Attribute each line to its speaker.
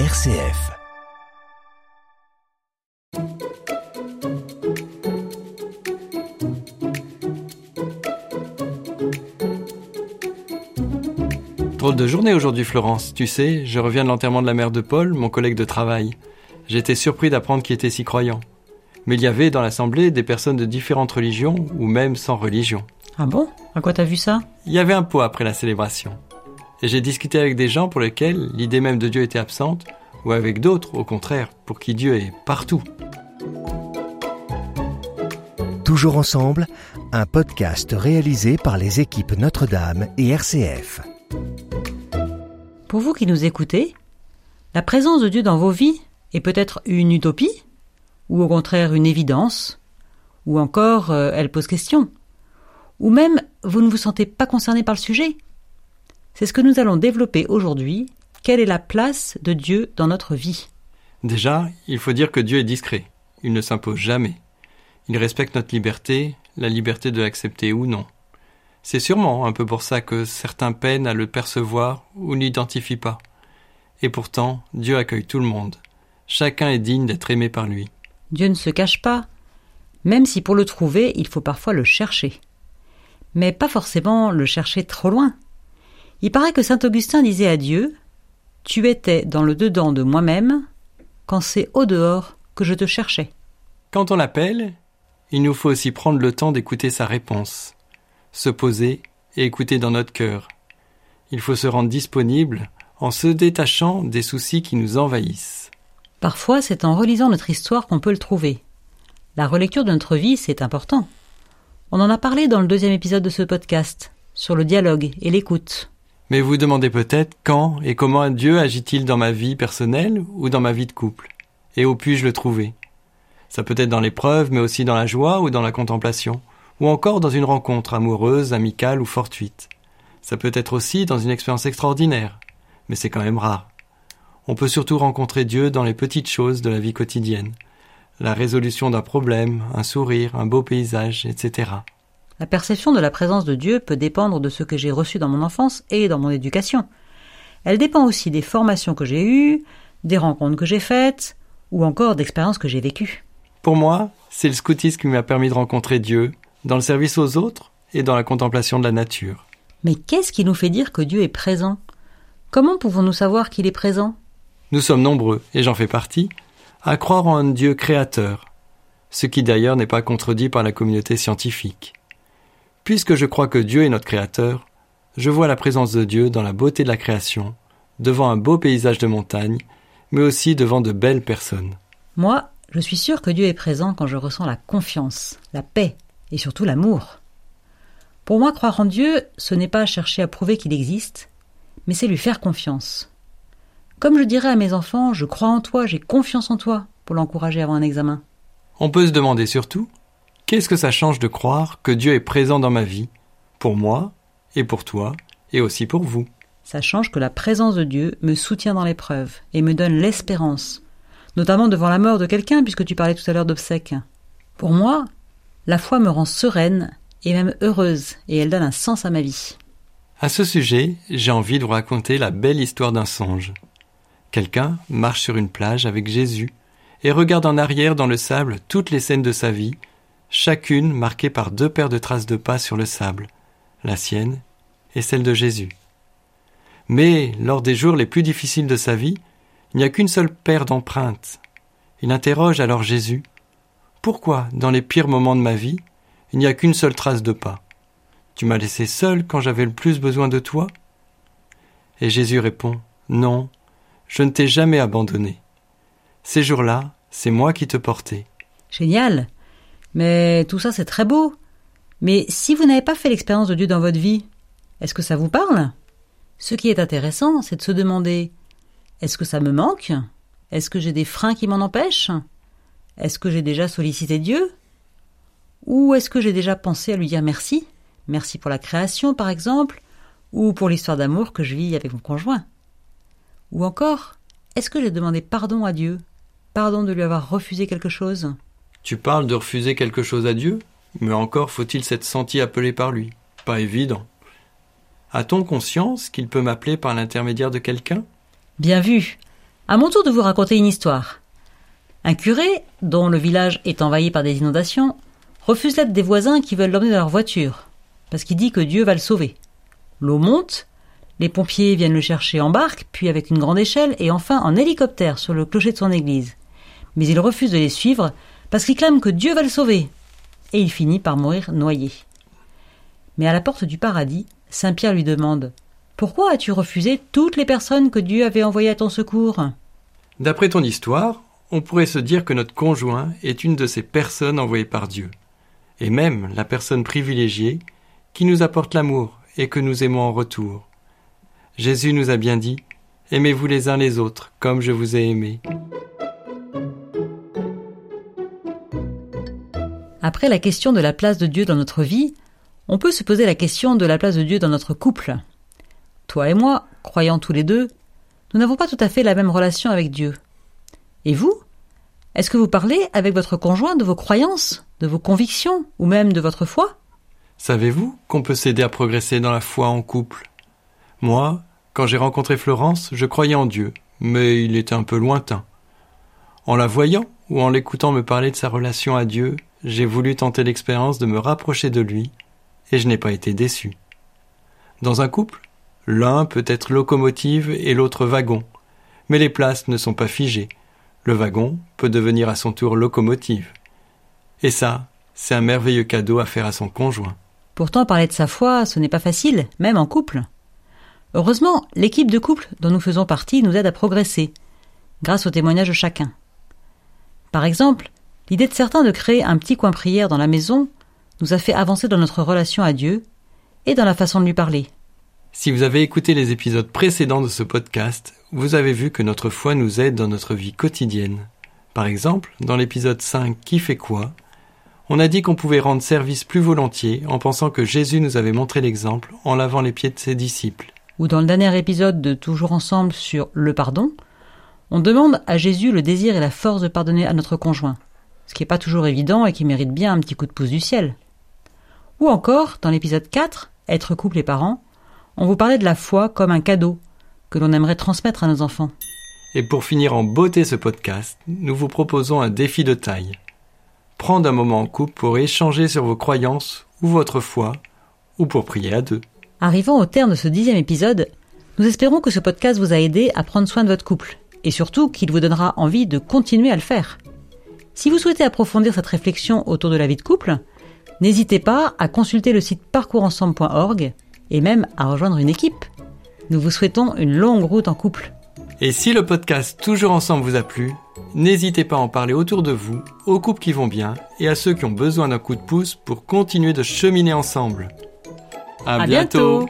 Speaker 1: RCF.
Speaker 2: Drôle de journée aujourd'hui, Florence. Tu sais, je reviens de l'enterrement de la mère de Paul, mon collègue de travail. J'étais surpris d'apprendre qu'il était si croyant. Mais il y avait dans l'assemblée des personnes de différentes religions ou même sans religion.
Speaker 3: Ah bon? À quoi t'as vu ça?
Speaker 2: Il y avait un pot après la célébration. Et j'ai discuté avec des gens pour lesquels l'idée même de Dieu était absente, ou avec d'autres, au contraire, pour qui Dieu est partout.
Speaker 1: Toujours ensemble, un podcast réalisé par les équipes Notre-Dame et RCF.
Speaker 3: Pour vous qui nous écoutez, la présence de Dieu dans vos vies est peut-être une utopie, ou au contraire une évidence, ou encore euh, elle pose question, ou même vous ne vous sentez pas concerné par le sujet. C'est ce que nous allons développer aujourd'hui. Quelle est la place de Dieu dans notre vie?
Speaker 2: Déjà, il faut dire que Dieu est discret. Il ne s'impose jamais. Il respecte notre liberté, la liberté de l'accepter ou non. C'est sûrement un peu pour ça que certains peinent à le percevoir ou n'identifient pas. Et pourtant, Dieu accueille tout le monde. Chacun est digne d'être aimé par lui.
Speaker 3: Dieu ne se cache pas, même si pour le trouver, il faut parfois le chercher. Mais pas forcément le chercher trop loin. Il paraît que saint Augustin disait à Dieu Tu étais dans le dedans de moi-même, quand c'est au dehors que je te cherchais.
Speaker 2: Quand on l'appelle, il nous faut aussi prendre le temps d'écouter sa réponse, se poser et écouter dans notre cœur. Il faut se rendre disponible en se détachant des soucis qui nous envahissent.
Speaker 3: Parfois, c'est en relisant notre histoire qu'on peut le trouver. La relecture de notre vie, c'est important. On en a parlé dans le deuxième épisode de ce podcast, sur le dialogue et l'écoute.
Speaker 2: Mais vous demandez peut-être quand et comment Dieu agit-il dans ma vie personnelle ou dans ma vie de couple? Et où puis-je le trouver? Ça peut être dans l'épreuve, mais aussi dans la joie ou dans la contemplation, ou encore dans une rencontre amoureuse, amicale ou fortuite. Ça peut être aussi dans une expérience extraordinaire, mais c'est quand même rare. On peut surtout rencontrer Dieu dans les petites choses de la vie quotidienne. La résolution d'un problème, un sourire, un beau paysage, etc.
Speaker 3: La perception de la présence de Dieu peut dépendre de ce que j'ai reçu dans mon enfance et dans mon éducation. Elle dépend aussi des formations que j'ai eues, des rencontres que j'ai faites, ou encore d'expériences que j'ai vécues.
Speaker 2: Pour moi, c'est le scoutisme qui m'a permis de rencontrer Dieu, dans le service aux autres et dans la contemplation de la nature.
Speaker 3: Mais qu'est-ce qui nous fait dire que Dieu est présent? Comment pouvons-nous savoir qu'il est présent?
Speaker 2: Nous sommes nombreux, et j'en fais partie, à croire en un Dieu créateur, ce qui d'ailleurs n'est pas contredit par la communauté scientifique. Puisque je crois que Dieu est notre créateur, je vois la présence de Dieu dans la beauté de la création, devant un beau paysage de montagne, mais aussi devant de belles personnes.
Speaker 3: Moi, je suis sûr que Dieu est présent quand je ressens la confiance, la paix et surtout l'amour. Pour moi, croire en Dieu, ce n'est pas chercher à prouver qu'il existe, mais c'est lui faire confiance. Comme je dirais à mes enfants, je crois en toi, j'ai confiance en toi, pour l'encourager avant un examen.
Speaker 2: On peut se demander surtout, qu'est-ce que ça change de croire que Dieu est présent dans ma vie, pour moi, et pour toi, et aussi pour vous?
Speaker 3: Ça change que la présence de Dieu me soutient dans l'épreuve et me donne l'espérance, notamment devant la mort de quelqu'un, puisque tu parlais tout à l'heure d'obsèques. Pour moi, la foi me rend sereine et même heureuse, et elle donne un sens à ma vie.
Speaker 2: À ce sujet, j'ai envie de vous raconter la belle histoire d'un songe. Quelqu'un marche sur une plage avec Jésus et regarde en arrière dans le sable toutes les scènes de sa vie, chacune marquée par deux paires de traces de pas sur le sable, la sienne et celle de Jésus. Mais lors des jours les plus difficiles de sa vie, il n'y a qu'une seule paire d'empreintes. Il interroge alors Jésus. Pourquoi, dans les pires moments de ma vie, il n'y a qu'une seule trace de pas? Tu m'as laissé seul quand j'avais le plus besoin de toi? Et Jésus répond Non, je ne t'ai jamais abandonné. Ces jours-là, c'est moi qui te portais.
Speaker 3: Génial. Mais tout ça, c'est très beau. Mais si vous n'avez pas fait l'expérience de Dieu dans votre vie, est-ce que ça vous parle? Ce qui est intéressant, c'est de se demander est-ce que ça me manque? Est-ce que j'ai des freins qui m'en empêchent? Est-ce que j'ai déjà sollicité Dieu? Ou est-ce que j'ai déjà pensé à lui dire merci? Merci pour la création, par exemple, ou pour l'histoire d'amour que je vis avec mon conjoint. Ou encore, est-ce que j'ai demandé pardon à Dieu? Pardon de lui avoir refusé quelque chose?
Speaker 2: Tu parles de refuser quelque chose à Dieu Mais encore faut-il s'être senti appelé par lui. Pas évident. A-t-on conscience qu'il peut m'appeler par l'intermédiaire de quelqu'un?
Speaker 3: Bien vu. À mon tour de vous raconter une histoire. Un curé, dont le village est envahi par des inondations, refuse l'aide des voisins qui veulent l'emmener dans leur voiture, parce qu'il dit que Dieu va le sauver. L'eau monte, les pompiers viennent le chercher en barque, puis avec une grande échelle, et enfin en hélicoptère sur le clocher de son église. Mais il refuse de les suivre, parce qu'il clame que Dieu va le sauver. Et il finit par mourir noyé. Mais à la porte du paradis, Saint Pierre lui demande Pourquoi as-tu refusé toutes les personnes que Dieu avait envoyées à ton secours?
Speaker 2: D'après ton histoire, on pourrait se dire que notre conjoint est une de ces personnes envoyées par Dieu, et même la personne privilégiée qui nous apporte l'amour et que nous aimons en retour. Jésus nous a bien dit Aimez-vous les uns les autres comme je vous ai aimé.
Speaker 3: Après la question de la place de Dieu dans notre vie, on peut se poser la question de la place de Dieu dans notre couple. Toi et moi, croyant tous les deux, nous n'avons pas tout à fait la même relation avec Dieu. Et vous Est-ce que vous parlez avec votre conjoint de vos croyances, de vos convictions, ou même de votre foi?
Speaker 2: Savez-vous qu'on peut s'aider à progresser dans la foi en couple? Moi, quand j'ai rencontré Florence, je croyais en Dieu, mais il était un peu lointain. En la voyant ou en l'écoutant me parler de sa relation à Dieu, j'ai voulu tenter l'expérience de me rapprocher de lui, et je n'ai pas été déçu. Dans un couple, l'un peut être locomotive et l'autre wagon, mais les places ne sont pas figées. Le wagon peut devenir à son tour locomotive. Et ça, c'est un merveilleux cadeau à faire à son conjoint.
Speaker 3: Pourtant, parler de sa foi, ce n'est pas facile, même en couple. Heureusement, l'équipe de couple dont nous faisons partie nous aide à progresser, grâce au témoignage de chacun. Par exemple, L'idée de certains de créer un petit coin prière dans la maison nous a fait avancer dans notre relation à Dieu et dans la façon de lui parler.
Speaker 2: Si vous avez écouté les épisodes précédents de ce podcast, vous avez vu que notre foi nous aide dans notre vie quotidienne. Par exemple, dans l'épisode 5 Qui fait quoi? On a dit qu'on pouvait rendre service plus volontiers en pensant que Jésus nous avait montré l'exemple en lavant les pieds de ses disciples.
Speaker 3: Ou dans le dernier épisode de Toujours ensemble sur le pardon, on demande à Jésus le désir et la force de pardonner à notre conjoint ce qui n'est pas toujours évident et qui mérite bien un petit coup de pouce du ciel. Ou encore, dans l'épisode 4, Être couple et parents, on vous parlait de la foi comme un cadeau que l'on aimerait transmettre à nos enfants.
Speaker 2: Et pour finir en beauté ce podcast, nous vous proposons un défi de taille. Prendre un moment en couple pour échanger sur vos croyances ou votre foi, ou pour prier à deux.
Speaker 3: Arrivant au terme de ce dixième épisode, nous espérons que ce podcast vous a aidé à prendre soin de votre couple, et surtout qu'il vous donnera envie de continuer à le faire. Si vous souhaitez approfondir cette réflexion autour de la vie de couple, n'hésitez pas à consulter le site parcoursensemble.org et même à rejoindre une équipe. Nous vous souhaitons une longue route en couple.
Speaker 2: Et si le podcast Toujours ensemble vous a plu, n'hésitez pas à en parler autour de vous, aux couples qui vont bien et à ceux qui ont besoin d'un coup de pouce pour continuer de cheminer ensemble.
Speaker 3: À, bientôt